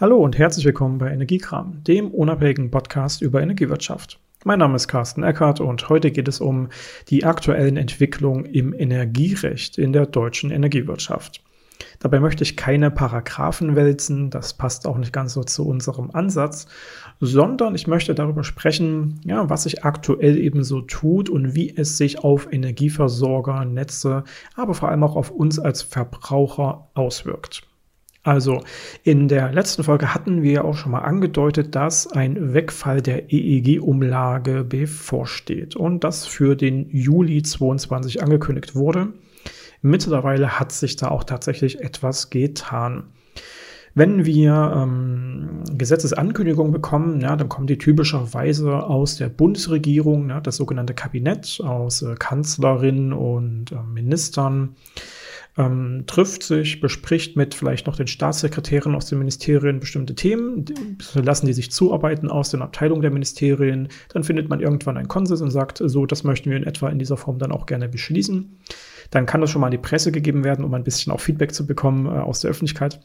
Hallo und herzlich willkommen bei Energiekram, dem unabhängigen Podcast über Energiewirtschaft. Mein Name ist Carsten Eckert und heute geht es um die aktuellen Entwicklungen im Energierecht in der deutschen Energiewirtschaft. Dabei möchte ich keine Paragraphen wälzen, das passt auch nicht ganz so zu unserem Ansatz, sondern ich möchte darüber sprechen, ja, was sich aktuell eben so tut und wie es sich auf Energieversorger, Netze, aber vor allem auch auf uns als Verbraucher auswirkt. Also in der letzten Folge hatten wir auch schon mal angedeutet, dass ein Wegfall der EEG-Umlage bevorsteht und das für den Juli 22 angekündigt wurde. Mittlerweile hat sich da auch tatsächlich etwas getan. Wenn wir ähm, Gesetzesankündigungen bekommen, ja, dann kommen die typischerweise aus der Bundesregierung, ja, das sogenannte Kabinett, aus äh, Kanzlerin und äh, Ministern ähm, trifft sich, bespricht mit vielleicht noch den Staatssekretären aus den Ministerien bestimmte Themen, lassen die sich zuarbeiten aus den Abteilungen der Ministerien, dann findet man irgendwann einen Konsens und sagt, so, das möchten wir in etwa in dieser Form dann auch gerne beschließen. Dann kann das schon mal an die Presse gegeben werden, um ein bisschen auch Feedback zu bekommen äh, aus der Öffentlichkeit.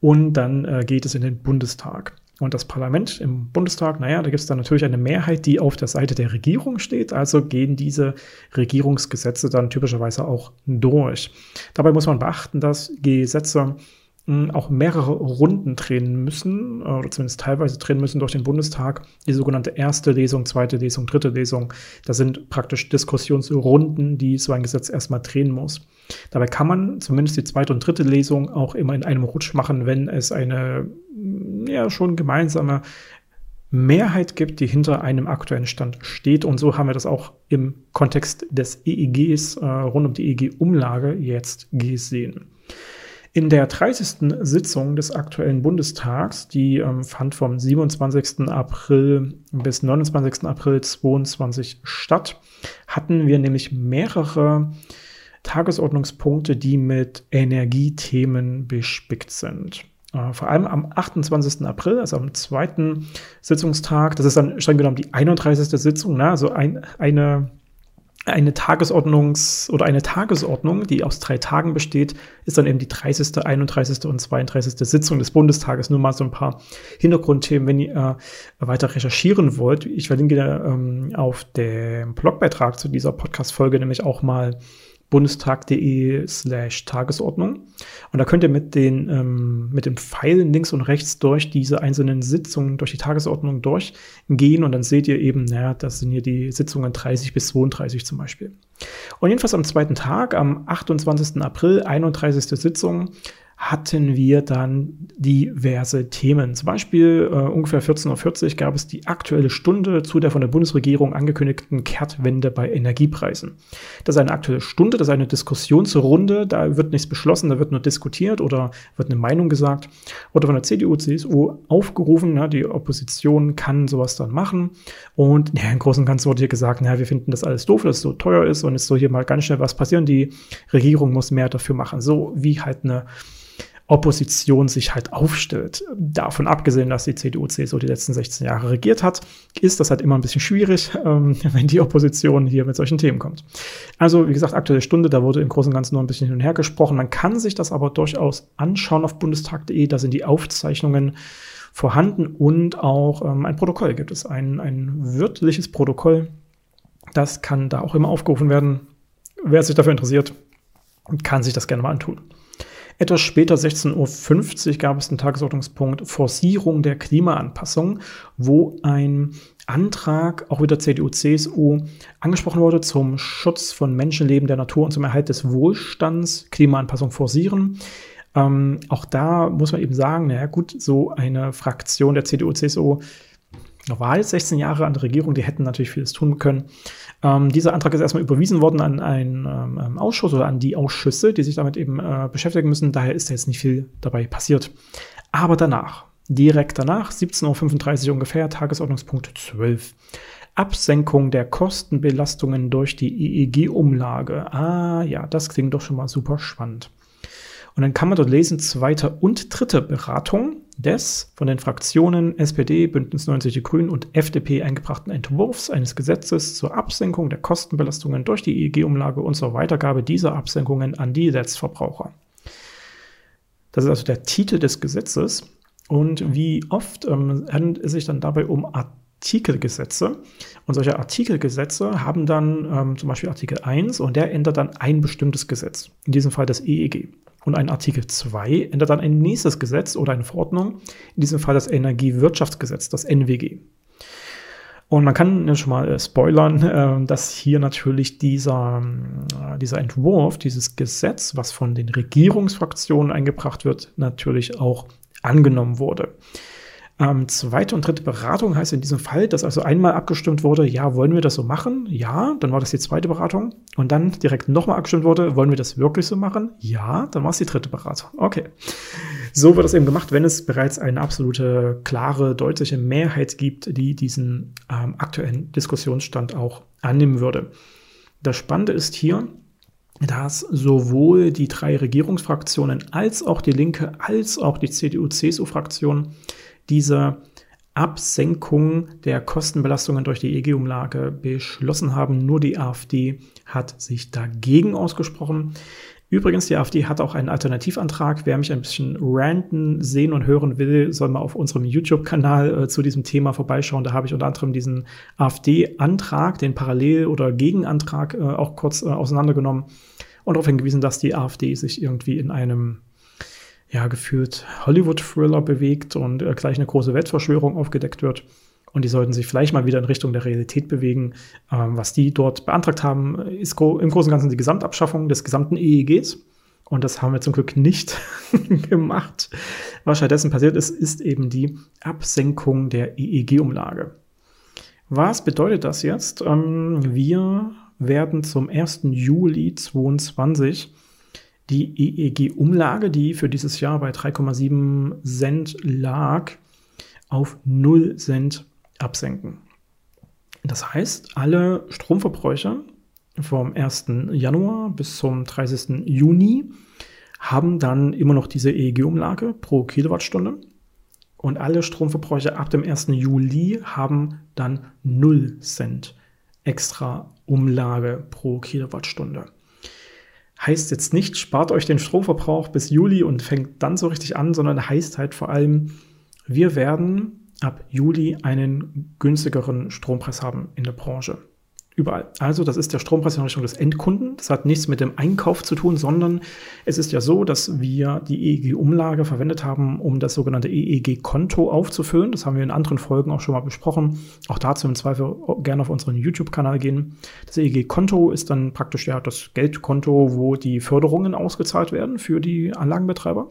Und dann äh, geht es in den Bundestag. Und das Parlament im Bundestag, naja, da gibt es dann natürlich eine Mehrheit, die auf der Seite der Regierung steht. Also gehen diese Regierungsgesetze dann typischerweise auch durch. Dabei muss man beachten, dass Gesetze auch mehrere Runden drehen müssen, äh, oder zumindest teilweise drehen müssen durch den Bundestag. Die sogenannte erste Lesung, zweite Lesung, dritte Lesung. Das sind praktisch Diskussionsrunden, die so ein Gesetz erstmal drehen muss. Dabei kann man zumindest die zweite und dritte Lesung auch immer in einem Rutsch machen, wenn es eine ja schon gemeinsame Mehrheit gibt, die hinter einem aktuellen Stand steht. Und so haben wir das auch im Kontext des EEGs äh, rund um die EEG-Umlage jetzt gesehen. In der 30. Sitzung des aktuellen Bundestags, die ähm, fand vom 27. April bis 29. April 2022 statt, hatten wir nämlich mehrere Tagesordnungspunkte, die mit Energiethemen bespickt sind. Äh, vor allem am 28. April, also am zweiten Sitzungstag, das ist dann streng genommen die 31. Sitzung, ne? also ein, eine eine Tagesordnungs- oder eine Tagesordnung, die aus drei Tagen besteht, ist dann eben die 30., 31. und 32. Sitzung des Bundestages. Nur mal so ein paar Hintergrundthemen, wenn ihr äh, weiter recherchieren wollt. Ich verlinke ähm, auf dem Blogbeitrag zu dieser Podcast-Folge nämlich auch mal bundestag.de slash Tagesordnung. Und da könnt ihr mit den, ähm, mit den Pfeilen links und rechts durch diese einzelnen Sitzungen, durch die Tagesordnung durchgehen und dann seht ihr eben, naja, das sind hier die Sitzungen 30 bis 32 zum Beispiel. Und jedenfalls am zweiten Tag, am 28. April, 31. Sitzung, hatten wir dann diverse Themen. Zum Beispiel äh, ungefähr 14.40 Uhr gab es die aktuelle Stunde zu der von der Bundesregierung angekündigten Kehrtwende bei Energiepreisen. Das ist eine aktuelle Stunde, das ist eine Diskussionsrunde, da wird nichts beschlossen, da wird nur diskutiert oder wird eine Meinung gesagt oder von der CDU, CSU aufgerufen, ja, die Opposition kann sowas dann machen und ja, im Großen und Ganzen wurde hier gesagt, ja, wir finden das alles doof, dass es so teuer ist und es soll hier mal ganz schnell was passieren, die Regierung muss mehr dafür machen, so wie halt eine Opposition sich halt aufstellt. Davon abgesehen, dass die CDU, CSU die letzten 16 Jahre regiert hat, ist das halt immer ein bisschen schwierig, ähm, wenn die Opposition hier mit solchen Themen kommt. Also, wie gesagt, aktuelle Stunde, da wurde im Großen und Ganzen nur ein bisschen hin und her gesprochen. Man kann sich das aber durchaus anschauen auf bundestag.de. Da sind die Aufzeichnungen vorhanden und auch ähm, ein Protokoll gibt es, ein, ein wörtliches Protokoll. Das kann da auch immer aufgerufen werden. Wer sich dafür interessiert, kann sich das gerne mal antun. Etwas später, 16.50 Uhr, gab es einen Tagesordnungspunkt Forcierung der Klimaanpassung, wo ein Antrag, auch wieder CDU, CSU, angesprochen wurde zum Schutz von Menschenleben, der Natur und zum Erhalt des Wohlstands, Klimaanpassung forcieren. Ähm, auch da muss man eben sagen, naja gut, so eine Fraktion der CDU, CSU war jetzt 16 Jahre an der Regierung, die hätten natürlich vieles tun können. Ähm, dieser Antrag ist erstmal überwiesen worden an einen ähm, ähm, Ausschuss oder an die Ausschüsse, die sich damit eben äh, beschäftigen müssen. Daher ist da jetzt nicht viel dabei passiert. Aber danach, direkt danach, 17.35 Uhr ungefähr, Tagesordnungspunkt 12. Absenkung der Kostenbelastungen durch die EEG-Umlage. Ah ja, das klingt doch schon mal super spannend. Und dann kann man dort lesen, zweite und dritte Beratung des von den Fraktionen SPD, Bündnis 90 Die Grünen und FDP eingebrachten Entwurfs eines Gesetzes zur Absenkung der Kostenbelastungen durch die EEG-Umlage und zur Weitergabe dieser Absenkungen an die Netzverbraucher. Das ist also der Titel des Gesetzes. Und wie oft ähm, handelt es sich dann dabei um Artikelgesetze. Und solche Artikelgesetze haben dann ähm, zum Beispiel Artikel 1 und der ändert dann ein bestimmtes Gesetz, in diesem Fall das EEG. Und ein Artikel 2 ändert dann ein nächstes Gesetz oder eine Verordnung, in diesem Fall das Energiewirtschaftsgesetz, das NWG. Und man kann schon mal äh, spoilern, äh, dass hier natürlich dieser, äh, dieser Entwurf, dieses Gesetz, was von den Regierungsfraktionen eingebracht wird, natürlich auch angenommen wurde. Ähm, zweite und dritte Beratung heißt in diesem Fall, dass also einmal abgestimmt wurde, ja, wollen wir das so machen? Ja, dann war das die zweite Beratung. Und dann direkt nochmal abgestimmt wurde, wollen wir das wirklich so machen? Ja, dann war es die dritte Beratung. Okay. So wird es eben gemacht, wenn es bereits eine absolute, klare, deutliche Mehrheit gibt, die diesen ähm, aktuellen Diskussionsstand auch annehmen würde. Das Spannende ist hier, dass sowohl die drei Regierungsfraktionen als auch die Linke als auch die CDU-CSU-Fraktion diese Absenkung der Kostenbelastungen durch die EG-Umlage beschlossen haben. Nur die AfD hat sich dagegen ausgesprochen. Übrigens, die AfD hat auch einen Alternativantrag. Wer mich ein bisschen ranten sehen und hören will, soll mal auf unserem YouTube-Kanal äh, zu diesem Thema vorbeischauen. Da habe ich unter anderem diesen AfD-Antrag, den Parallel- oder Gegenantrag äh, auch kurz äh, auseinandergenommen und darauf hingewiesen, dass die AfD sich irgendwie in einem ja, gefühlt Hollywood-Thriller bewegt und äh, gleich eine große Weltverschwörung aufgedeckt wird. Und die sollten sich vielleicht mal wieder in Richtung der Realität bewegen. Ähm, was die dort beantragt haben, ist im Großen und Ganzen die Gesamtabschaffung des gesamten EEGs. Und das haben wir zum Glück nicht gemacht. Was stattdessen passiert ist, ist eben die Absenkung der EEG-Umlage. Was bedeutet das jetzt? Ähm, wir werden zum 1. Juli 2022 die EEG-Umlage, die für dieses Jahr bei 3,7 Cent lag, auf 0 Cent absenken. Das heißt, alle Stromverbräuche vom 1. Januar bis zum 30. Juni haben dann immer noch diese EEG-Umlage pro Kilowattstunde. Und alle Stromverbräuche ab dem 1. Juli haben dann 0 Cent extra Umlage pro Kilowattstunde. Heißt jetzt nicht, spart euch den Stromverbrauch bis Juli und fängt dann so richtig an, sondern heißt halt vor allem, wir werden ab Juli einen günstigeren Strompreis haben in der Branche. Überall. Also das ist der Strompreis in Richtung des Endkunden. Das hat nichts mit dem Einkauf zu tun, sondern es ist ja so, dass wir die EEG-Umlage verwendet haben, um das sogenannte EEG-Konto aufzufüllen. Das haben wir in anderen Folgen auch schon mal besprochen. Auch dazu im Zweifel gerne auf unseren YouTube-Kanal gehen. Das EEG-Konto ist dann praktisch ja das Geldkonto, wo die Förderungen ausgezahlt werden für die Anlagenbetreiber.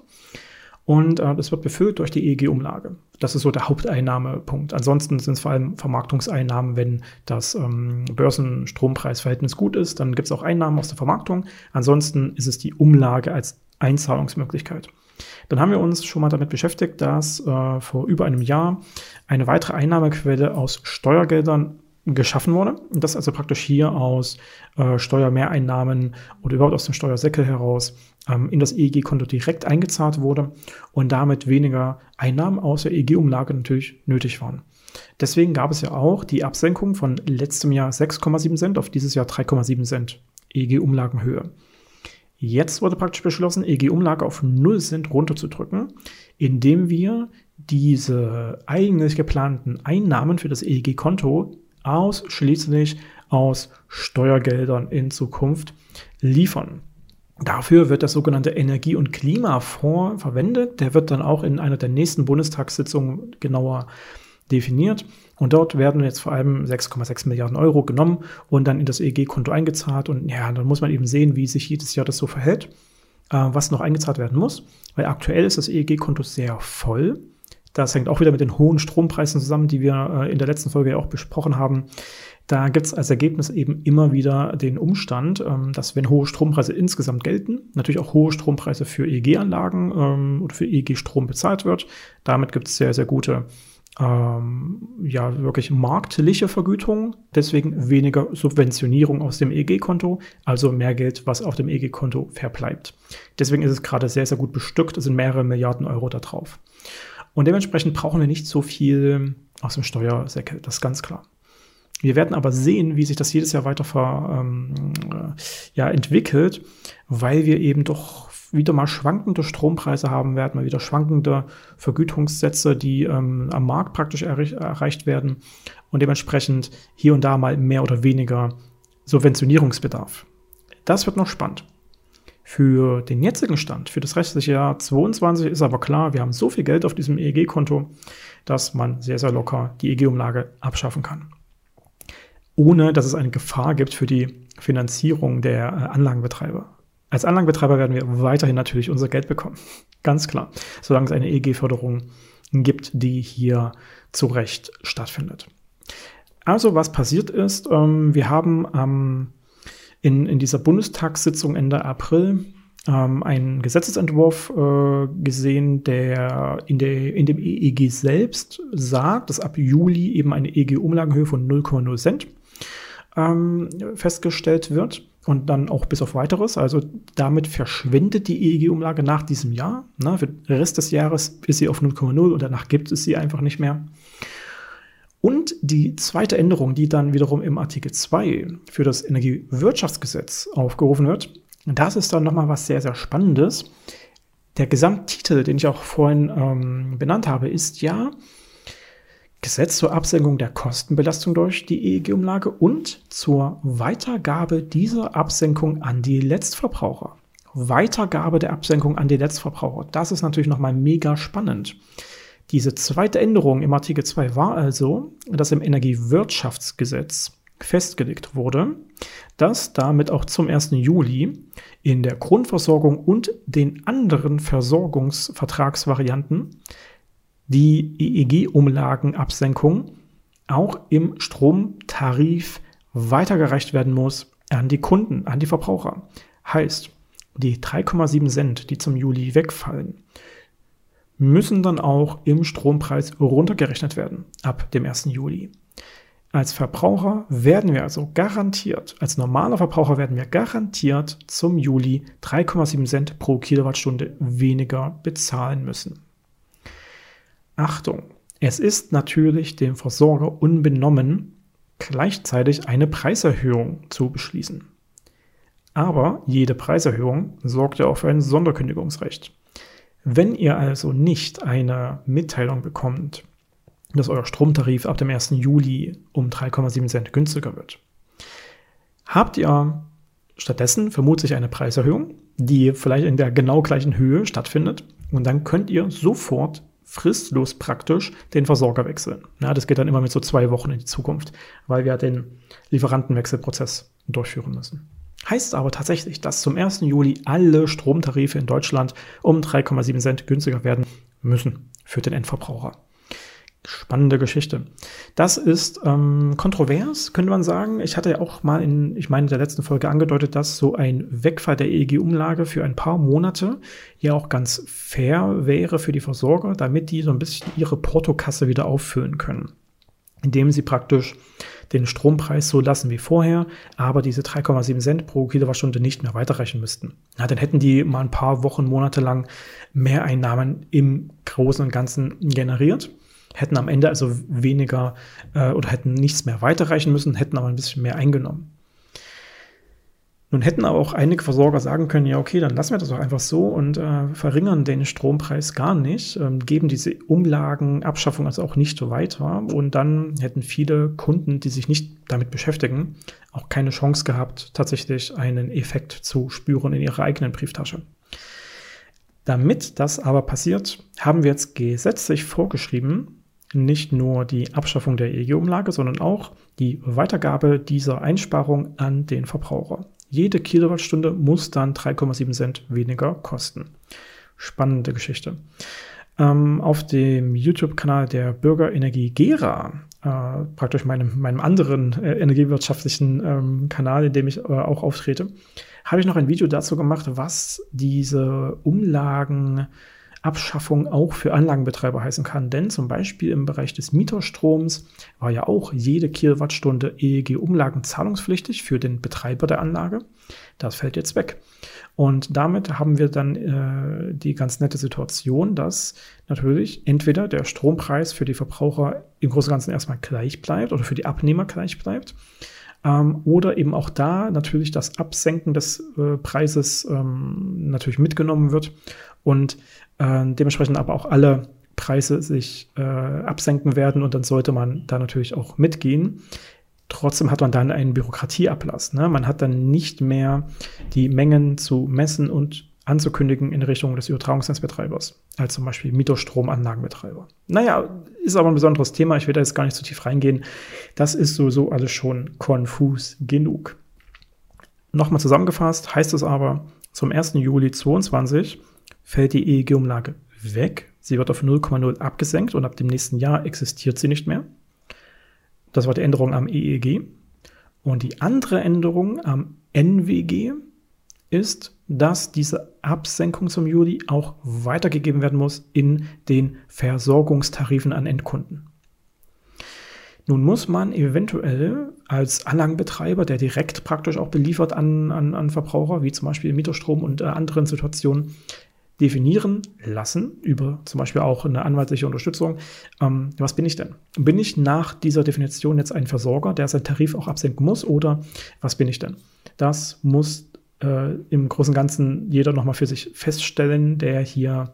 Und äh, das wird befüllt durch die EEG-Umlage. Das ist so der Haupteinnahmepunkt. Ansonsten sind es vor allem Vermarktungseinnahmen, wenn das ähm, Börsenstrompreisverhältnis gut ist, dann gibt es auch Einnahmen aus der Vermarktung. Ansonsten ist es die Umlage als Einzahlungsmöglichkeit. Dann haben wir uns schon mal damit beschäftigt, dass äh, vor über einem Jahr eine weitere Einnahmequelle aus Steuergeldern geschaffen wurde. Das also praktisch hier aus äh, Steuermehreinnahmen oder überhaupt aus dem Steuersäckel heraus in das EEG-Konto direkt eingezahlt wurde und damit weniger Einnahmen aus der EEG-Umlage natürlich nötig waren. Deswegen gab es ja auch die Absenkung von letztem Jahr 6,7 Cent auf dieses Jahr 3,7 Cent EEG-Umlagenhöhe. Jetzt wurde praktisch beschlossen, EEG-Umlage auf 0 Cent runterzudrücken, indem wir diese eigentlich geplanten Einnahmen für das EEG-Konto ausschließlich aus Steuergeldern in Zukunft liefern. Dafür wird der sogenannte Energie- und Klimafonds verwendet. Der wird dann auch in einer der nächsten Bundestagssitzungen genauer definiert. Und dort werden jetzt vor allem 6,6 Milliarden Euro genommen und dann in das EEG-Konto eingezahlt. Und ja, dann muss man eben sehen, wie sich jedes Jahr das so verhält, äh, was noch eingezahlt werden muss. Weil aktuell ist das EEG-Konto sehr voll. Das hängt auch wieder mit den hohen Strompreisen zusammen, die wir äh, in der letzten Folge ja auch besprochen haben. Da gibt es als Ergebnis eben immer wieder den Umstand, ähm, dass wenn hohe Strompreise insgesamt gelten, natürlich auch hohe Strompreise für EEG-Anlagen ähm, oder für EEG-Strom bezahlt wird. Damit gibt es sehr, sehr gute ähm, ja, wirklich marktliche Vergütung, deswegen weniger Subventionierung aus dem EG-Konto, also mehr Geld, was auf dem EG-Konto verbleibt. Deswegen ist es gerade sehr, sehr gut bestückt, es sind mehrere Milliarden Euro da drauf. Und dementsprechend brauchen wir nicht so viel aus dem Steuersäckel, das ist ganz klar. Wir werden aber sehen, wie sich das jedes Jahr weiter ver, ähm, ja, entwickelt, weil wir eben doch wieder mal schwankende Strompreise haben werden, mal wieder schwankende Vergütungssätze, die ähm, am Markt praktisch erreich erreicht werden und dementsprechend hier und da mal mehr oder weniger Subventionierungsbedarf. Das wird noch spannend. Für den jetzigen Stand, für das restliche Jahr 2022 ist aber klar, wir haben so viel Geld auf diesem EEG-Konto, dass man sehr, sehr locker die EEG-Umlage abschaffen kann. Ohne dass es eine Gefahr gibt für die Finanzierung der äh, Anlagenbetreiber. Als Anlagenbetreiber werden wir weiterhin natürlich unser Geld bekommen. Ganz klar. Solange es eine EEG-Förderung gibt, die hier zu Recht stattfindet. Also, was passiert ist, ähm, wir haben in, in dieser Bundestagssitzung Ende April ähm, einen Gesetzesentwurf äh, gesehen, der in, der in dem EEG selbst sagt, dass ab Juli eben eine EEG-Umlagenhöhe von 0,0 Cent ähm, festgestellt wird und dann auch bis auf weiteres. Also damit verschwindet die EEG-Umlage nach diesem Jahr. Na, für den Rest des Jahres ist sie auf 0,0 und danach gibt es sie einfach nicht mehr. Und die zweite Änderung, die dann wiederum im Artikel 2 für das Energiewirtschaftsgesetz aufgerufen wird, das ist dann nochmal was sehr, sehr Spannendes. Der Gesamttitel, den ich auch vorhin ähm, benannt habe, ist ja Gesetz zur Absenkung der Kostenbelastung durch die EEG-Umlage und zur Weitergabe dieser Absenkung an die Letztverbraucher. Weitergabe der Absenkung an die Letztverbraucher. Das ist natürlich nochmal mega spannend. Diese zweite Änderung im Artikel 2 war also, dass im Energiewirtschaftsgesetz festgelegt wurde, dass damit auch zum 1. Juli in der Grundversorgung und den anderen Versorgungsvertragsvarianten die EEG-Umlagenabsenkung auch im Stromtarif weitergereicht werden muss an die Kunden, an die Verbraucher. Heißt, die 3,7 Cent, die zum Juli wegfallen, müssen dann auch im Strompreis runtergerechnet werden ab dem 1. Juli. Als Verbraucher werden wir also garantiert, als normaler Verbraucher werden wir garantiert zum Juli 3,7 Cent pro Kilowattstunde weniger bezahlen müssen. Achtung, es ist natürlich dem Versorger unbenommen, gleichzeitig eine Preiserhöhung zu beschließen. Aber jede Preiserhöhung sorgt ja auch für ein Sonderkündigungsrecht. Wenn ihr also nicht eine Mitteilung bekommt, dass euer Stromtarif ab dem 1. Juli um 3,7 Cent günstiger wird, habt ihr stattdessen vermutlich eine Preiserhöhung, die vielleicht in der genau gleichen Höhe stattfindet. Und dann könnt ihr sofort fristlos praktisch den Versorger wechseln. Ja, das geht dann immer mit so zwei Wochen in die Zukunft, weil wir den Lieferantenwechselprozess durchführen müssen. Heißt aber tatsächlich, dass zum 1. Juli alle Stromtarife in Deutschland um 3,7 Cent günstiger werden müssen für den Endverbraucher. Spannende Geschichte. Das ist ähm, kontrovers, könnte man sagen. Ich hatte ja auch mal in, ich meine, in der letzten Folge angedeutet, dass so ein Wegfall der EEG-Umlage für ein paar Monate ja auch ganz fair wäre für die Versorger, damit die so ein bisschen ihre Portokasse wieder auffüllen können. Indem sie praktisch den Strompreis so lassen wie vorher, aber diese 3,7 Cent pro Kilowattstunde nicht mehr weiterrechnen müssten. Ja, dann hätten die mal ein paar Wochen, Monate lang Mehreinnahmen im Großen und Ganzen generiert hätten am Ende also weniger äh, oder hätten nichts mehr weiterreichen müssen, hätten aber ein bisschen mehr eingenommen. Nun hätten aber auch einige Versorger sagen können, ja, okay, dann lassen wir das doch einfach so und äh, verringern den Strompreis gar nicht, ähm, geben diese Umlagenabschaffung also auch nicht so weiter und dann hätten viele Kunden, die sich nicht damit beschäftigen, auch keine Chance gehabt, tatsächlich einen Effekt zu spüren in ihrer eigenen Brieftasche. Damit das aber passiert, haben wir jetzt gesetzlich vorgeschrieben, nicht nur die Abschaffung der EEG-Umlage, sondern auch die Weitergabe dieser Einsparung an den Verbraucher. Jede Kilowattstunde muss dann 3,7 Cent weniger kosten. Spannende Geschichte. Ähm, auf dem YouTube-Kanal der Bürgerenergie Gera, äh, praktisch meinem, meinem anderen äh, energiewirtschaftlichen ähm, Kanal, in dem ich äh, auch auftrete, habe ich noch ein Video dazu gemacht, was diese Umlagen Abschaffung auch für Anlagenbetreiber heißen kann. Denn zum Beispiel im Bereich des Mieterstroms war ja auch jede Kilowattstunde EEG-Umlagen zahlungspflichtig für den Betreiber der Anlage. Das fällt jetzt weg. Und damit haben wir dann äh, die ganz nette Situation, dass natürlich entweder der Strompreis für die Verbraucher im Großen und Ganzen erstmal gleich bleibt oder für die Abnehmer gleich bleibt ähm, oder eben auch da natürlich das Absenken des äh, Preises ähm, natürlich mitgenommen wird und äh, dementsprechend aber auch alle Preise sich äh, absenken werden und dann sollte man da natürlich auch mitgehen. Trotzdem hat man dann einen Bürokratieablass. Ne? Man hat dann nicht mehr die Mengen zu messen und anzukündigen in Richtung des Übertragungsnetzbetreibers, als zum Beispiel Mietostromanlagenbetreiber. Naja, ist aber ein besonderes Thema. Ich will da jetzt gar nicht zu tief reingehen. Das ist sowieso alles schon konfus genug. Nochmal zusammengefasst heißt es aber, zum 1. Juli 2022 fällt die EEG-Umlage weg. Sie wird auf 0,0 abgesenkt und ab dem nächsten Jahr existiert sie nicht mehr. Das war die Änderung am EEG. Und die andere Änderung am NWG ist, dass diese Absenkung zum Juli auch weitergegeben werden muss in den Versorgungstarifen an Endkunden. Nun muss man eventuell als Anlagenbetreiber, der direkt praktisch auch beliefert an, an, an Verbraucher, wie zum Beispiel Mieterstrom und äh, anderen Situationen, definieren lassen, über zum Beispiel auch eine anwaltliche Unterstützung. Ähm, was bin ich denn? Bin ich nach dieser Definition jetzt ein Versorger, der seinen Tarif auch absenken muss, oder was bin ich denn? Das muss äh, im Großen und Ganzen jeder nochmal für sich feststellen, der hier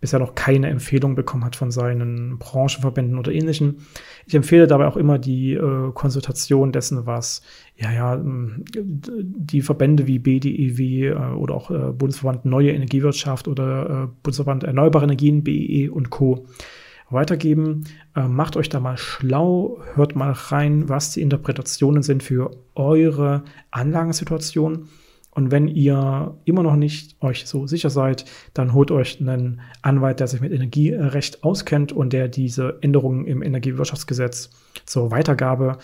bisher noch keine Empfehlung bekommen hat von seinen Branchenverbänden oder ähnlichen. Ich empfehle dabei auch immer die äh, Konsultation dessen, was ja, ja, die Verbände wie BDEW äh, oder auch äh, Bundesverband Neue Energiewirtschaft oder äh, Bundesverband Erneuerbare Energien, BEE und Co. weitergeben. Äh, macht euch da mal schlau, hört mal rein, was die Interpretationen sind für eure Anlagensituation und wenn ihr immer noch nicht euch so sicher seid, dann holt euch einen Anwalt, der sich mit Energierecht auskennt und der diese Änderungen im Energiewirtschaftsgesetz zur Weitergabe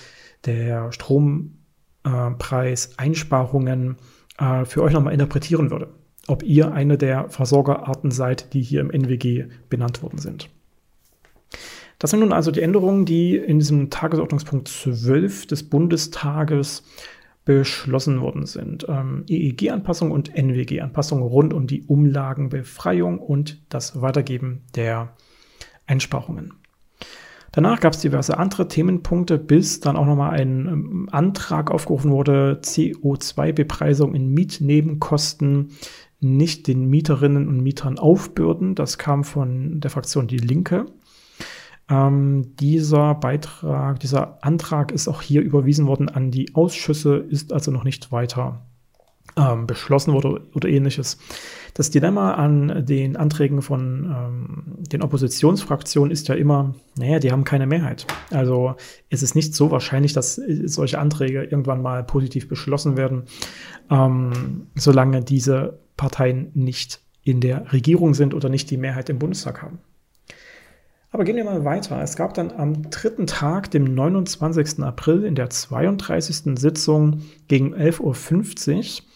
der Strompreiseinsparungen äh, für euch nochmal interpretieren würde. Ob ihr eine der Versorgerarten seid, die hier im NWG benannt worden sind. Das sind nun also die Änderungen, die in diesem Tagesordnungspunkt 12 des Bundestages beschlossen worden sind. Ähm, EEG-Anpassung und NWG-Anpassung rund um die Umlagenbefreiung und das Weitergeben der Einsparungen. Danach gab es diverse andere Themenpunkte, bis dann auch nochmal ein ähm, Antrag aufgerufen wurde, CO2-Bepreisung in Mietnebenkosten nicht den Mieterinnen und Mietern aufbürden. Das kam von der Fraktion Die Linke. Ähm, dieser Beitrag, dieser Antrag ist auch hier überwiesen worden an die Ausschüsse, ist also noch nicht weiter ähm, beschlossen wurde oder ähnliches. Das Dilemma an den Anträgen von ähm, den Oppositionsfraktionen ist ja immer, naja, die haben keine Mehrheit. Also es ist nicht so wahrscheinlich, dass solche Anträge irgendwann mal positiv beschlossen werden, ähm, solange diese Parteien nicht in der Regierung sind oder nicht die Mehrheit im Bundestag haben. Aber gehen wir mal weiter. Es gab dann am dritten Tag, dem 29. April, in der 32. Sitzung gegen 11.50 Uhr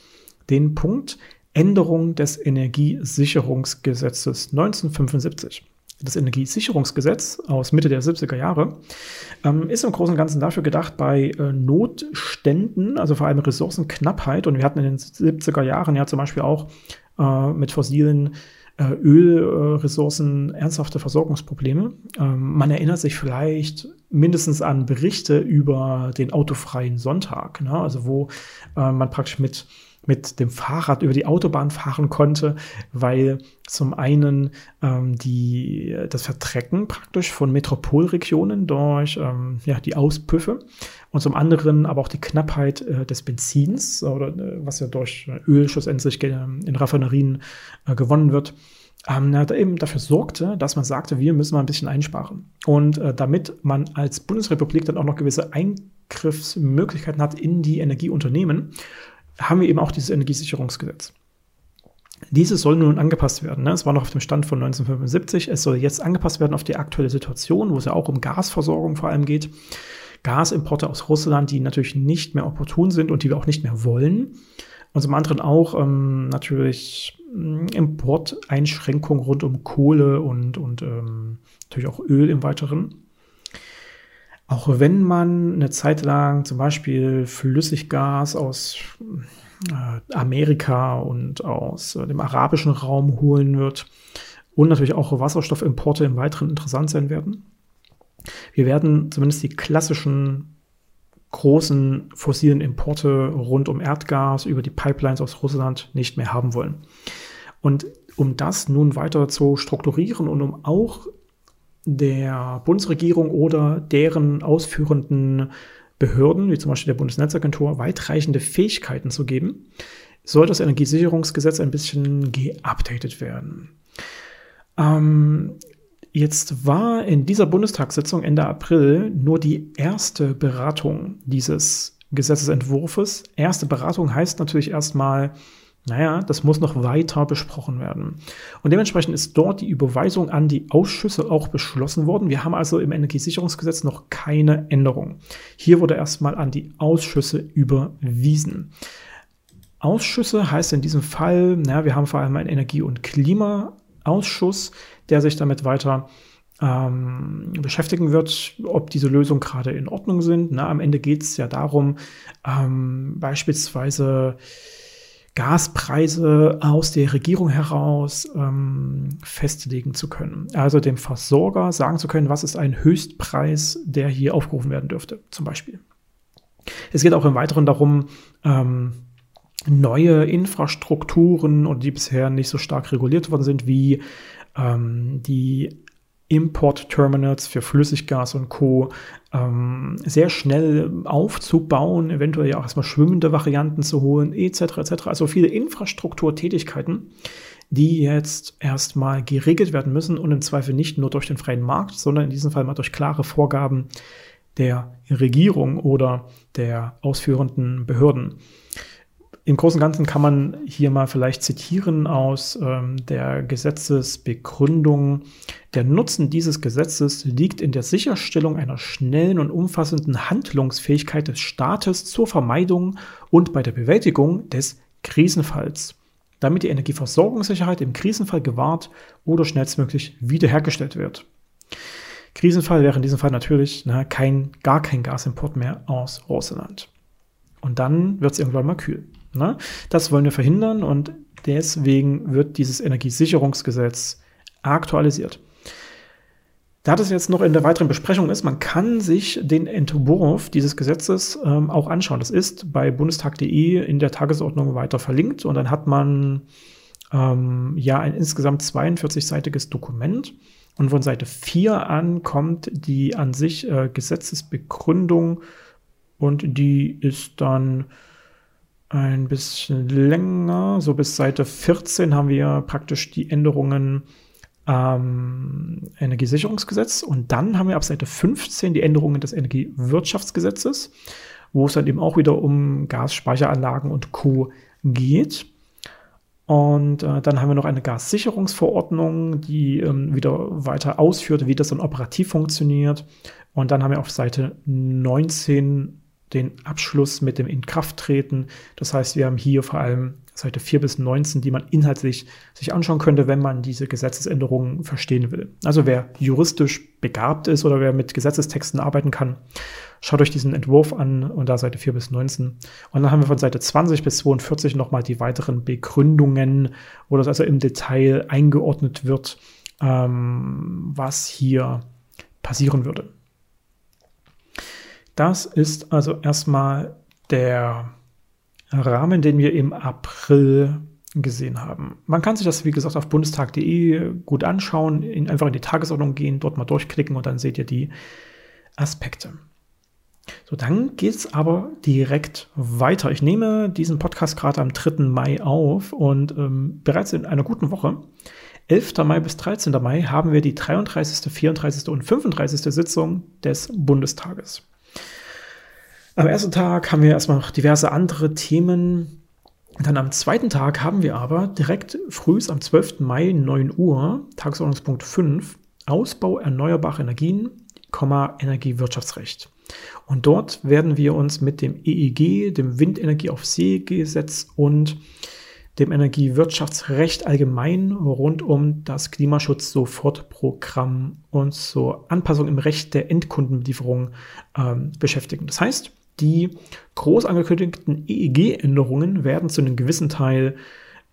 den Punkt Änderung des Energiesicherungsgesetzes 1975. Das Energiesicherungsgesetz aus Mitte der 70er Jahre ähm, ist im Großen und Ganzen dafür gedacht, bei äh, Notständen, also vor allem Ressourcenknappheit, und wir hatten in den 70er Jahren ja zum Beispiel auch äh, mit fossilen äh, Ölressourcen ernsthafte Versorgungsprobleme. Ähm, man erinnert sich vielleicht mindestens an Berichte über den autofreien Sonntag, ne? also wo äh, man praktisch mit mit dem Fahrrad über die Autobahn fahren konnte, weil zum einen ähm, die, das Vertrecken praktisch von Metropolregionen durch ähm, ja, die Auspüffe und zum anderen aber auch die Knappheit äh, des Benzins, oder äh, was ja durch Öl schlussendlich in Raffinerien äh, gewonnen wird, ähm, eben dafür sorgte, dass man sagte, wir müssen mal ein bisschen einsparen. Und äh, damit man als Bundesrepublik dann auch noch gewisse Eingriffsmöglichkeiten hat in die Energieunternehmen, haben wir eben auch dieses Energiesicherungsgesetz. Dieses soll nun angepasst werden. Ne? Es war noch auf dem Stand von 1975. Es soll jetzt angepasst werden auf die aktuelle Situation, wo es ja auch um Gasversorgung vor allem geht. Gasimporte aus Russland, die natürlich nicht mehr opportun sind und die wir auch nicht mehr wollen. Und zum anderen auch ähm, natürlich hm, Importeinschränkungen rund um Kohle und, und ähm, natürlich auch Öl im Weiteren. Auch wenn man eine Zeit lang zum Beispiel Flüssiggas aus äh, Amerika und aus äh, dem arabischen Raum holen wird und natürlich auch Wasserstoffimporte im Weiteren interessant sein werden. Wir werden zumindest die klassischen großen fossilen Importe rund um Erdgas über die Pipelines aus Russland nicht mehr haben wollen. Und um das nun weiter zu strukturieren und um auch der Bundesregierung oder deren ausführenden Behörden, wie zum Beispiel der Bundesnetzagentur, weitreichende Fähigkeiten zu geben, soll das Energiesicherungsgesetz ein bisschen geupdatet werden. Ähm, jetzt war in dieser Bundestagssitzung Ende April nur die erste Beratung dieses Gesetzesentwurfs. Erste Beratung heißt natürlich erstmal, naja, das muss noch weiter besprochen werden. Und dementsprechend ist dort die Überweisung an die Ausschüsse auch beschlossen worden. Wir haben also im Energiesicherungsgesetz noch keine Änderung. Hier wurde erstmal an die Ausschüsse überwiesen. Ausschüsse heißt in diesem Fall, naja, wir haben vor allem einen Energie- und Klimaausschuss, der sich damit weiter ähm, beschäftigen wird, ob diese Lösungen gerade in Ordnung sind. Na, am Ende geht es ja darum, ähm, beispielsweise Gaspreise aus der Regierung heraus ähm, festlegen zu können. Also dem Versorger sagen zu können, was ist ein Höchstpreis, der hier aufgerufen werden dürfte, zum Beispiel. Es geht auch im Weiteren darum, ähm, neue Infrastrukturen und die bisher nicht so stark reguliert worden sind, wie ähm, die Import-Terminals für Flüssiggas und Co. Ähm, sehr schnell aufzubauen, eventuell ja auch erstmal schwimmende Varianten zu holen, etc. etc. Also viele Infrastrukturtätigkeiten, die jetzt erstmal geregelt werden müssen und im Zweifel nicht nur durch den freien Markt, sondern in diesem Fall mal durch klare Vorgaben der Regierung oder der ausführenden Behörden. Im Großen und Ganzen kann man hier mal vielleicht zitieren aus ähm, der Gesetzesbegründung. Der Nutzen dieses Gesetzes liegt in der Sicherstellung einer schnellen und umfassenden Handlungsfähigkeit des Staates zur Vermeidung und bei der Bewältigung des Krisenfalls, damit die Energieversorgungssicherheit im Krisenfall gewahrt oder schnellstmöglich wiederhergestellt wird. Krisenfall wäre in diesem Fall natürlich na, kein, gar kein Gasimport mehr aus Russland. Und dann wird es irgendwann mal kühl. Ne? Das wollen wir verhindern und deswegen wird dieses Energiesicherungsgesetz aktualisiert. Da das jetzt noch in der weiteren Besprechung ist, man kann sich den Entwurf dieses Gesetzes ähm, auch anschauen. Das ist bei bundestag.de in der Tagesordnung weiter verlinkt und dann hat man ähm, ja ein insgesamt 42-seitiges Dokument. Und von Seite 4 an kommt die an sich äh, Gesetzesbegründung und die ist dann ein bisschen länger. So bis Seite 14 haben wir praktisch die Änderungen ähm, Energiesicherungsgesetz und dann haben wir ab Seite 15 die Änderungen des Energiewirtschaftsgesetzes, wo es dann eben auch wieder um Gasspeicheranlagen und Co. geht. Und äh, dann haben wir noch eine Gassicherungsverordnung, die ähm, wieder weiter ausführt, wie das dann operativ funktioniert. Und dann haben wir auf Seite 19 den Abschluss mit dem Inkrafttreten. Das heißt, wir haben hier vor allem Seite 4 bis 19, die man inhaltlich sich anschauen könnte, wenn man diese Gesetzesänderungen verstehen will. Also wer juristisch begabt ist oder wer mit Gesetzestexten arbeiten kann, schaut euch diesen Entwurf an und da Seite 4 bis 19. Und dann haben wir von Seite 20 bis 42 nochmal die weiteren Begründungen, wo das also im Detail eingeordnet wird, ähm, was hier passieren würde. Das ist also erstmal der Rahmen, den wir im April gesehen haben. Man kann sich das, wie gesagt, auf bundestag.de gut anschauen, in, einfach in die Tagesordnung gehen, dort mal durchklicken und dann seht ihr die Aspekte. So, dann geht es aber direkt weiter. Ich nehme diesen Podcast gerade am 3. Mai auf und ähm, bereits in einer guten Woche, 11. Mai bis 13. Mai, haben wir die 33., 34. und 35. Sitzung des Bundestages. Am ersten Tag haben wir erstmal noch diverse andere Themen. Dann am zweiten Tag haben wir aber direkt früh am 12. Mai 9 Uhr, Tagesordnungspunkt 5, Ausbau erneuerbarer Energien, Energiewirtschaftsrecht. Und dort werden wir uns mit dem EEG, dem Windenergie auf See Gesetz und dem Energiewirtschaftsrecht allgemein rund um das Klimaschutz-Sofortprogramm und zur Anpassung im Recht der Endkundenlieferung ähm, beschäftigen. Das heißt, die groß angekündigten EEG-Änderungen werden zu einem gewissen Teil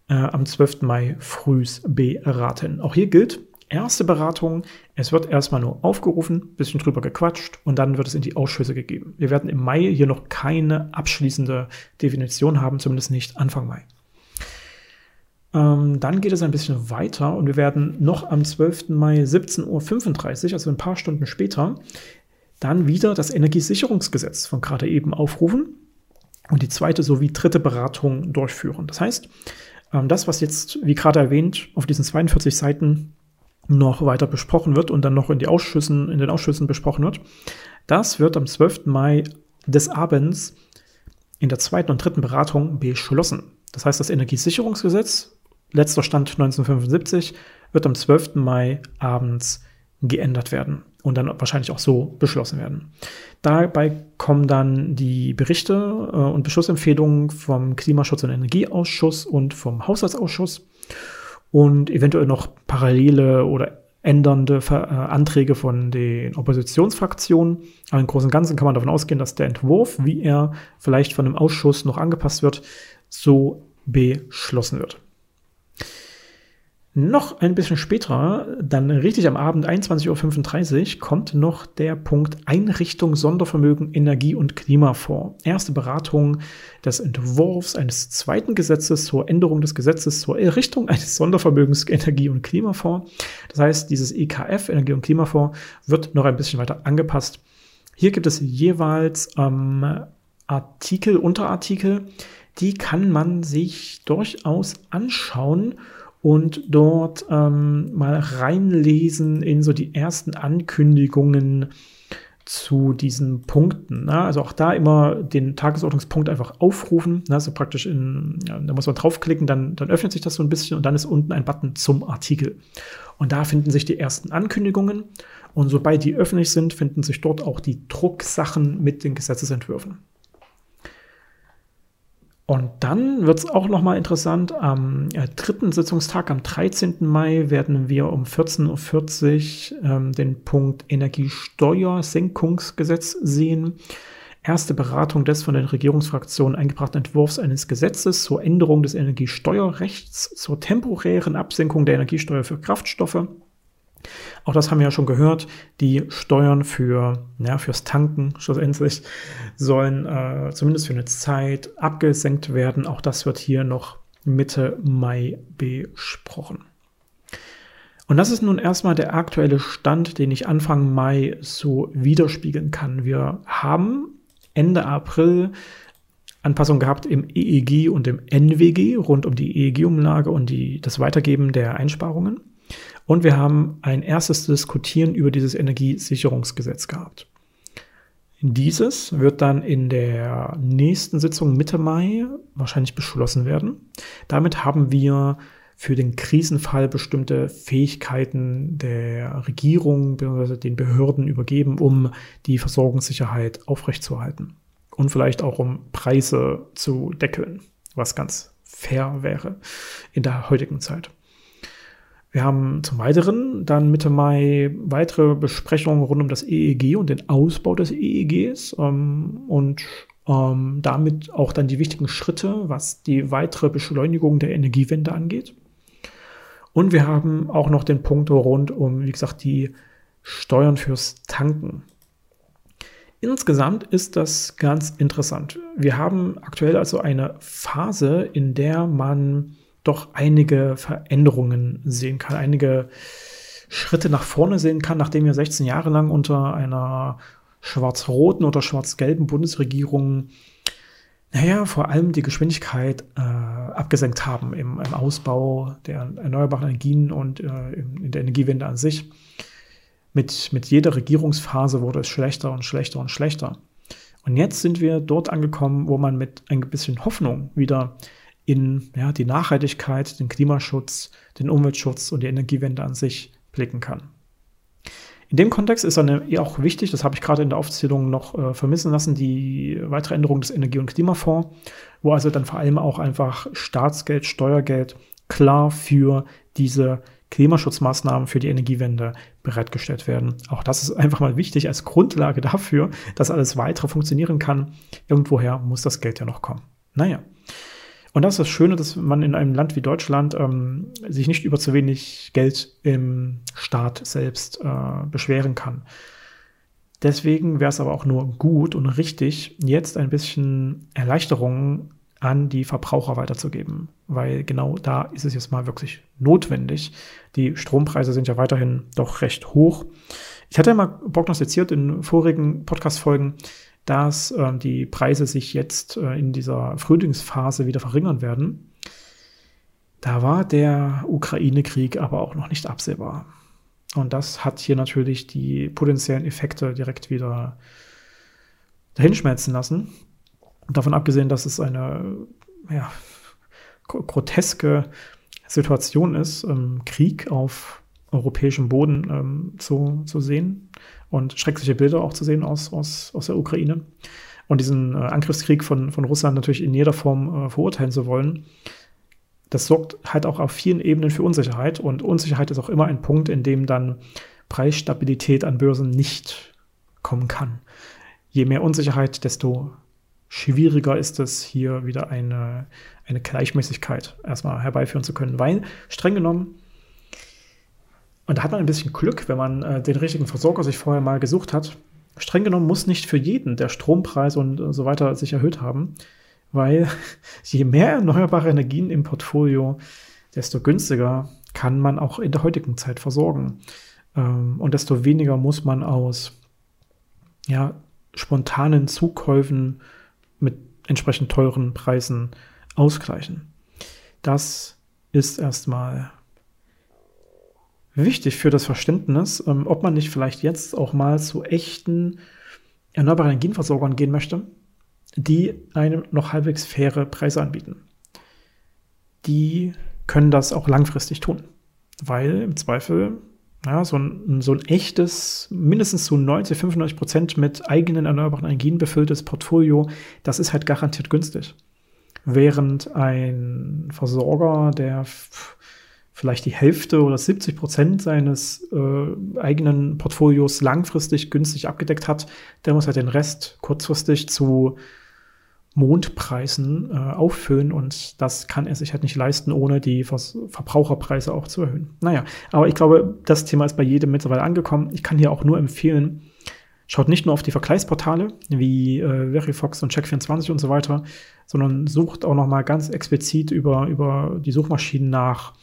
äh, am 12. Mai frühs beraten. Auch hier gilt, Erste Beratung, es wird erstmal nur aufgerufen, bisschen drüber gequatscht und dann wird es in die Ausschüsse gegeben. Wir werden im Mai hier noch keine abschließende Definition haben, zumindest nicht Anfang Mai. Ähm, dann geht es ein bisschen weiter und wir werden noch am 12. Mai 17.35 Uhr, also ein paar Stunden später, dann wieder das Energiesicherungsgesetz von gerade eben aufrufen und die zweite sowie dritte Beratung durchführen. Das heißt, ähm, das, was jetzt, wie gerade erwähnt, auf diesen 42 Seiten noch weiter besprochen wird und dann noch in, die Ausschüssen, in den Ausschüssen besprochen wird, das wird am 12. Mai des Abends in der zweiten und dritten Beratung beschlossen. Das heißt, das Energiesicherungsgesetz letzter Stand 1975, wird am 12. Mai abends geändert werden und dann wahrscheinlich auch so beschlossen werden. Dabei kommen dann die Berichte äh, und Beschlussempfehlungen vom Klimaschutz- und Energieausschuss und vom Haushaltsausschuss und eventuell noch parallele oder ändernde äh, Anträge von den Oppositionsfraktionen. Aber im Großen und Ganzen kann man davon ausgehen, dass der Entwurf, wie er vielleicht von dem Ausschuss noch angepasst wird, so beschlossen wird. Noch ein bisschen später, dann richtig am Abend 21.35 Uhr, kommt noch der Punkt Einrichtung Sondervermögen Energie- und Klimafonds. Erste Beratung des Entwurfs eines zweiten Gesetzes zur Änderung des Gesetzes zur Errichtung eines Sondervermögens Energie- und Klimafonds. Das heißt, dieses EKF, Energie- und Klimafonds, wird noch ein bisschen weiter angepasst. Hier gibt es jeweils ähm, Artikel, Unterartikel, die kann man sich durchaus anschauen und dort ähm, mal reinlesen in so die ersten Ankündigungen zu diesen Punkten. Ne? Also auch da immer den Tagesordnungspunkt einfach aufrufen. Ne? Also praktisch in, da muss man draufklicken, dann, dann öffnet sich das so ein bisschen und dann ist unten ein Button zum Artikel. Und da finden sich die ersten Ankündigungen. Und sobald die öffentlich sind, finden sich dort auch die Drucksachen mit den Gesetzesentwürfen. Und dann wird es auch nochmal interessant. Am äh, dritten Sitzungstag, am 13. Mai, werden wir um 14.40 Uhr ähm, den Punkt Energiesteuersenkungsgesetz sehen. Erste Beratung des von den Regierungsfraktionen eingebrachten Entwurfs eines Gesetzes zur Änderung des Energiesteuerrechts zur temporären Absenkung der Energiesteuer für Kraftstoffe. Auch das haben wir ja schon gehört. Die Steuern für, ja, fürs Tanken schlussendlich sollen äh, zumindest für eine Zeit abgesenkt werden. Auch das wird hier noch Mitte Mai besprochen. Und das ist nun erstmal der aktuelle Stand, den ich Anfang Mai so widerspiegeln kann. Wir haben Ende April Anpassungen gehabt im EEG und im NWG rund um die EEG-Umlage und die, das Weitergeben der Einsparungen. Und wir haben ein erstes Diskutieren über dieses Energiesicherungsgesetz gehabt. Dieses wird dann in der nächsten Sitzung Mitte Mai wahrscheinlich beschlossen werden. Damit haben wir für den Krisenfall bestimmte Fähigkeiten der Regierung bzw. den Behörden übergeben, um die Versorgungssicherheit aufrechtzuerhalten. Und vielleicht auch um Preise zu deckeln, was ganz fair wäre in der heutigen Zeit. Wir haben zum Weiteren dann Mitte Mai weitere Besprechungen rund um das EEG und den Ausbau des EEGs ähm, und ähm, damit auch dann die wichtigen Schritte, was die weitere Beschleunigung der Energiewende angeht. Und wir haben auch noch den Punkt rund um, wie gesagt, die Steuern fürs Tanken. Insgesamt ist das ganz interessant. Wir haben aktuell also eine Phase, in der man doch einige Veränderungen sehen kann, einige Schritte nach vorne sehen kann, nachdem wir 16 Jahre lang unter einer schwarz-roten oder schwarz-gelben Bundesregierung, naja, vor allem die Geschwindigkeit äh, abgesenkt haben im, im, Ausbau der erneuerbaren Energien und äh, in der Energiewende an sich. Mit, mit jeder Regierungsphase wurde es schlechter und schlechter und schlechter. Und jetzt sind wir dort angekommen, wo man mit ein bisschen Hoffnung wieder in ja, die Nachhaltigkeit, den Klimaschutz, den Umweltschutz und die Energiewende an sich blicken kann. In dem Kontext ist dann auch wichtig, das habe ich gerade in der Aufzählung noch äh, vermissen lassen, die weitere Änderung des Energie- und Klimafonds, wo also dann vor allem auch einfach Staatsgeld, Steuergeld klar für diese Klimaschutzmaßnahmen für die Energiewende bereitgestellt werden. Auch das ist einfach mal wichtig als Grundlage dafür, dass alles weitere funktionieren kann. Irgendwoher muss das Geld ja noch kommen. Naja. Und das ist das Schöne, dass man in einem Land wie Deutschland ähm, sich nicht über zu wenig Geld im Staat selbst äh, beschweren kann. Deswegen wäre es aber auch nur gut und richtig, jetzt ein bisschen Erleichterungen an die Verbraucher weiterzugeben, weil genau da ist es jetzt mal wirklich notwendig. Die Strompreise sind ja weiterhin doch recht hoch. Ich hatte ja mal prognostiziert in vorigen Podcast-Folgen, dass äh, die Preise sich jetzt äh, in dieser Frühlingsphase wieder verringern werden. Da war der Ukraine-Krieg aber auch noch nicht absehbar. Und das hat hier natürlich die potenziellen Effekte direkt wieder dahinschmelzen lassen. Davon abgesehen, dass es eine ja, groteske Situation ist, ähm, Krieg auf europäischem Boden ähm, zu, zu sehen und schreckliche Bilder auch zu sehen aus, aus, aus der Ukraine. Und diesen äh, Angriffskrieg von, von Russland natürlich in jeder Form äh, verurteilen zu wollen, das sorgt halt auch auf vielen Ebenen für Unsicherheit. Und Unsicherheit ist auch immer ein Punkt, in dem dann Preisstabilität an Börsen nicht kommen kann. Je mehr Unsicherheit, desto schwieriger ist es, hier wieder eine, eine Gleichmäßigkeit erstmal herbeiführen zu können. Weil, streng genommen, und da hat man ein bisschen Glück, wenn man äh, den richtigen Versorger sich vorher mal gesucht hat. Streng genommen muss nicht für jeden der Strompreis und äh, so weiter sich erhöht haben, weil je mehr erneuerbare Energien im Portfolio, desto günstiger kann man auch in der heutigen Zeit versorgen. Ähm, und desto weniger muss man aus ja, spontanen Zukäufen mit entsprechend teuren Preisen ausgleichen. Das ist erstmal wichtig für das Verständnis, ähm, ob man nicht vielleicht jetzt auch mal zu echten erneuerbaren Energienversorgern gehen möchte, die einem noch halbwegs faire Preise anbieten. Die können das auch langfristig tun, weil im Zweifel ja, so, ein, so ein echtes, mindestens zu 90, 95 Prozent mit eigenen erneuerbaren Energien befülltes Portfolio, das ist halt garantiert günstig. Während ein Versorger, der vielleicht die Hälfte oder 70 Prozent seines äh, eigenen Portfolios langfristig günstig abgedeckt hat, der muss halt den Rest kurzfristig zu Mondpreisen äh, auffüllen und das kann er sich halt nicht leisten, ohne die Vers Verbraucherpreise auch zu erhöhen. Naja, aber ich glaube, das Thema ist bei jedem mittlerweile angekommen. Ich kann hier auch nur empfehlen, schaut nicht nur auf die Vergleichsportale wie äh, Verifox und Check24 und so weiter, sondern sucht auch noch mal ganz explizit über, über die Suchmaschinen nach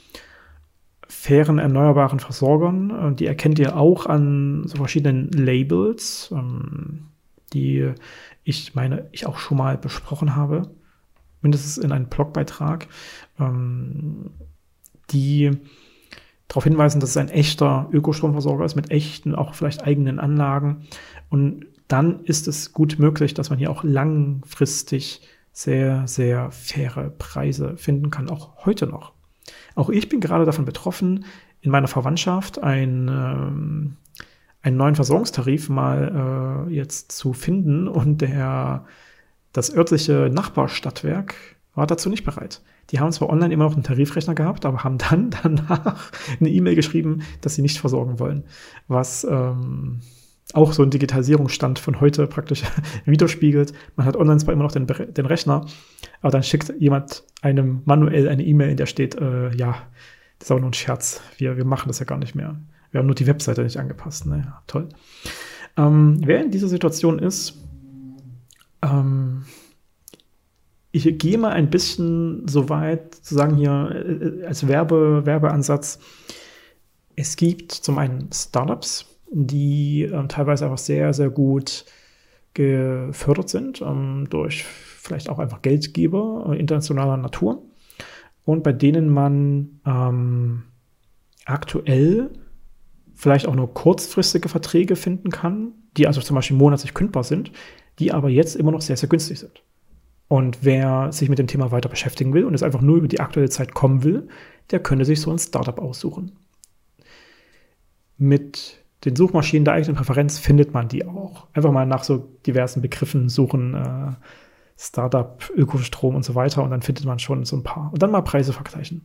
fairen erneuerbaren Versorgern. Die erkennt ihr auch an so verschiedenen Labels, ähm, die ich meine, ich auch schon mal besprochen habe, mindestens in einem Blogbeitrag, ähm, die darauf hinweisen, dass es ein echter Ökostromversorger ist mit echten, auch vielleicht eigenen Anlagen. Und dann ist es gut möglich, dass man hier auch langfristig sehr, sehr faire Preise finden kann, auch heute noch. Auch ich bin gerade davon betroffen, in meiner Verwandtschaft ein ähm, einen neuen Versorgungstarif mal äh, jetzt zu finden und der, das örtliche Nachbarstadtwerk war dazu nicht bereit. Die haben zwar online immer noch einen Tarifrechner gehabt, aber haben dann danach eine E-Mail geschrieben, dass sie nicht versorgen wollen. Was ähm, auch so ein Digitalisierungsstand von heute praktisch widerspiegelt. Man hat online zwar immer noch den, den Rechner, aber dann schickt jemand einem manuell eine E-Mail, in der steht, äh, ja, das ist auch nur ein Scherz, wir, wir machen das ja gar nicht mehr. Wir haben nur die Webseite nicht angepasst. Naja, toll. Ähm, wer in dieser Situation ist, ähm, ich gehe mal ein bisschen so weit zu sagen hier äh, als Werbe, Werbeansatz. Es gibt zum einen Startups, die äh, teilweise einfach sehr, sehr gut gefördert sind ähm, durch vielleicht auch einfach Geldgeber äh, internationaler Natur und bei denen man ähm, aktuell vielleicht auch nur kurzfristige Verträge finden kann, die also zum Beispiel monatlich kündbar sind, die aber jetzt immer noch sehr, sehr günstig sind. Und wer sich mit dem Thema weiter beschäftigen will und es einfach nur über die aktuelle Zeit kommen will, der könnte sich so ein Startup aussuchen. Mit den Suchmaschinen der eigenen Präferenz findet man die auch. Einfach mal nach so diversen Begriffen suchen, äh, Startup, Ökostrom und so weiter und dann findet man schon so ein paar. Und dann mal Preise vergleichen.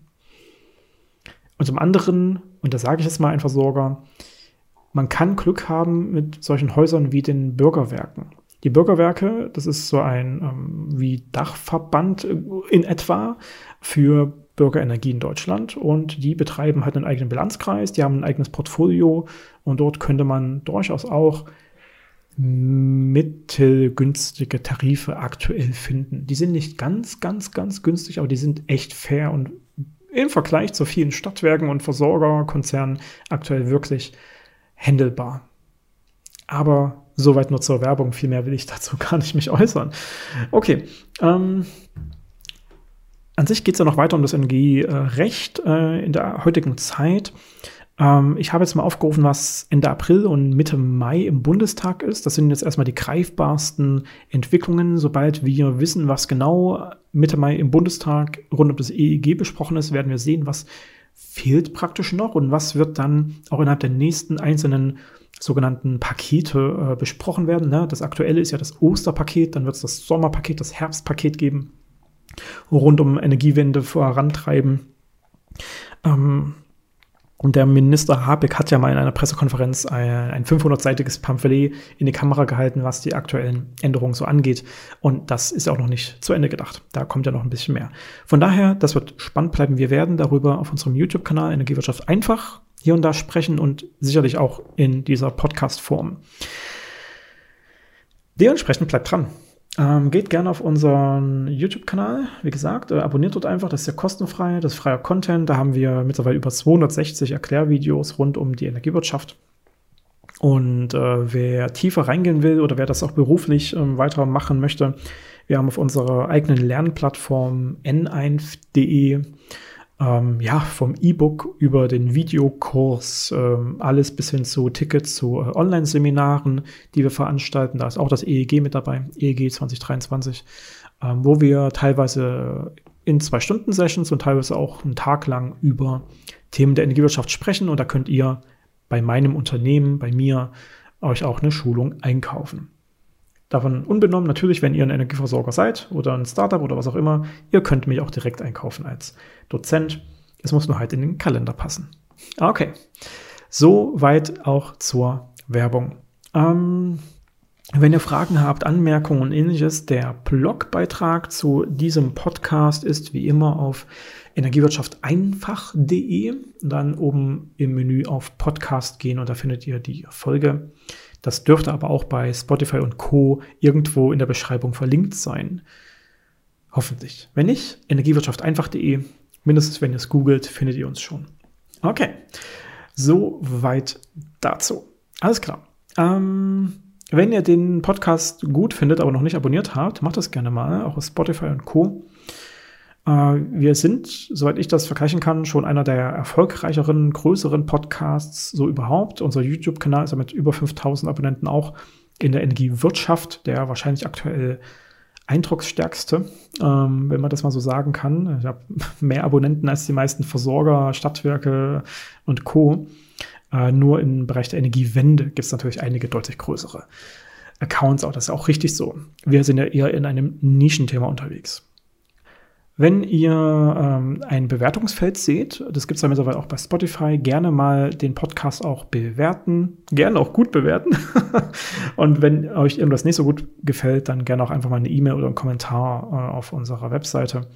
Und zum anderen, und da sage ich jetzt mal ein Versorger, man kann Glück haben mit solchen Häusern wie den Bürgerwerken. Die Bürgerwerke, das ist so ein ähm, wie Dachverband in etwa für Bürgerenergie in Deutschland und die betreiben halt einen eigenen Bilanzkreis, die haben ein eigenes Portfolio und dort könnte man durchaus auch mittelgünstige Tarife aktuell finden. Die sind nicht ganz, ganz, ganz günstig, aber die sind echt fair und im Vergleich zu vielen Stadtwerken und Versorgerkonzernen aktuell wirklich händelbar. Aber soweit nur zur Werbung, viel mehr will ich dazu gar nicht mich äußern. Okay, ähm, an sich geht es ja noch weiter um das Energierecht äh, in der heutigen Zeit. Ähm, ich habe jetzt mal aufgerufen, was Ende April und Mitte Mai im Bundestag ist. Das sind jetzt erstmal die greifbarsten Entwicklungen. Sobald wir wissen, was genau Mitte Mai im Bundestag rund um das EEG besprochen ist, werden wir sehen, was fehlt praktisch noch und was wird dann auch innerhalb der nächsten einzelnen sogenannten Pakete äh, besprochen werden. Ne? Das aktuelle ist ja das Osterpaket, dann wird es das Sommerpaket, das Herbstpaket geben, rund um Energiewende vorantreiben. Ähm, und der Minister Habeck hat ja mal in einer Pressekonferenz ein, ein 500-seitiges Pamphlet in die Kamera gehalten, was die aktuellen Änderungen so angeht. Und das ist auch noch nicht zu Ende gedacht. Da kommt ja noch ein bisschen mehr. Von daher, das wird spannend bleiben. Wir werden darüber auf unserem YouTube-Kanal Energiewirtschaft einfach hier und da sprechen und sicherlich auch in dieser Podcast-Form. Dementsprechend bleibt dran. Ähm, geht gerne auf unseren YouTube-Kanal. Wie gesagt, äh, abonniert dort einfach. Das ist ja kostenfrei. Das ist freier Content. Da haben wir mittlerweile über 260 Erklärvideos rund um die Energiewirtschaft. Und äh, wer tiefer reingehen will oder wer das auch beruflich äh, weitermachen möchte, wir haben auf unserer eigenen Lernplattform n1.de ähm, ja, vom E-Book über den Videokurs, ähm, alles bis hin zu Tickets zu äh, Online-Seminaren, die wir veranstalten. Da ist auch das EEG mit dabei, EEG 2023, ähm, wo wir teilweise in zwei Stunden Sessions und teilweise auch einen Tag lang über Themen der Energiewirtschaft sprechen. Und da könnt ihr bei meinem Unternehmen, bei mir, euch auch eine Schulung einkaufen. Davon unbenommen natürlich, wenn ihr ein Energieversorger seid oder ein Startup oder was auch immer, ihr könnt mich auch direkt einkaufen als Dozent. Es muss nur halt in den Kalender passen. Okay, so weit auch zur Werbung. Ähm, wenn ihr Fragen habt, Anmerkungen und ähnliches, der Blogbeitrag zu diesem Podcast ist wie immer auf energiewirtschafteinfach.de. Dann oben im Menü auf Podcast gehen und da findet ihr die Folge. Das dürfte aber auch bei Spotify und Co. irgendwo in der Beschreibung verlinkt sein. Hoffentlich. Wenn nicht, energiewirtschafteinfach.de. Mindestens wenn ihr es googelt, findet ihr uns schon. Okay. So weit dazu. Alles klar. Ähm, wenn ihr den Podcast gut findet, aber noch nicht abonniert habt, macht das gerne mal, auch auf Spotify und Co. Äh, wir sind, soweit ich das vergleichen kann, schon einer der erfolgreicheren, größeren Podcasts so überhaupt. Unser YouTube-Kanal ist ja mit über 5000 Abonnenten auch in der Energiewirtschaft, der wahrscheinlich aktuell eindrucksstärkste, ähm, wenn man das mal so sagen kann. Ich habe mehr Abonnenten als die meisten Versorger, Stadtwerke und Co. Äh, nur im Bereich der Energiewende gibt es natürlich einige deutlich größere Accounts, auch das ist auch richtig so. Wir sind ja eher in einem Nischenthema unterwegs. Wenn ihr ähm, ein Bewertungsfeld seht, das gibt es ja mittlerweile auch bei Spotify, gerne mal den Podcast auch bewerten, gerne auch gut bewerten. und wenn euch irgendwas nicht so gut gefällt, dann gerne auch einfach mal eine E-Mail oder einen Kommentar äh, auf unserer Webseite.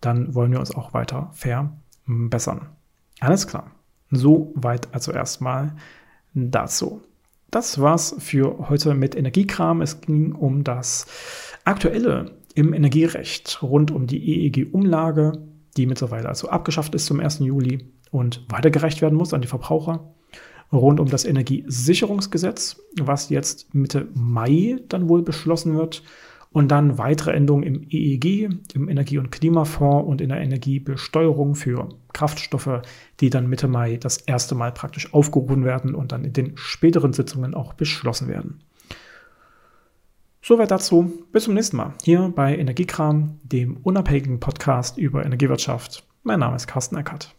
Dann wollen wir uns auch weiter verbessern. Alles klar. So weit also erstmal dazu. Das war's für heute mit Energiekram. Es ging um das aktuelle im Energierecht rund um die EEG-Umlage, die mittlerweile also abgeschafft ist zum 1. Juli und weitergereicht werden muss an die Verbraucher, rund um das Energiesicherungsgesetz, was jetzt Mitte Mai dann wohl beschlossen wird, und dann weitere Änderungen im EEG, im Energie- und Klimafonds und in der Energiebesteuerung für Kraftstoffe, die dann Mitte Mai das erste Mal praktisch aufgerufen werden und dann in den späteren Sitzungen auch beschlossen werden. Soweit dazu. Bis zum nächsten Mal hier bei Energiekram, dem unabhängigen Podcast über Energiewirtschaft. Mein Name ist Carsten Eckert.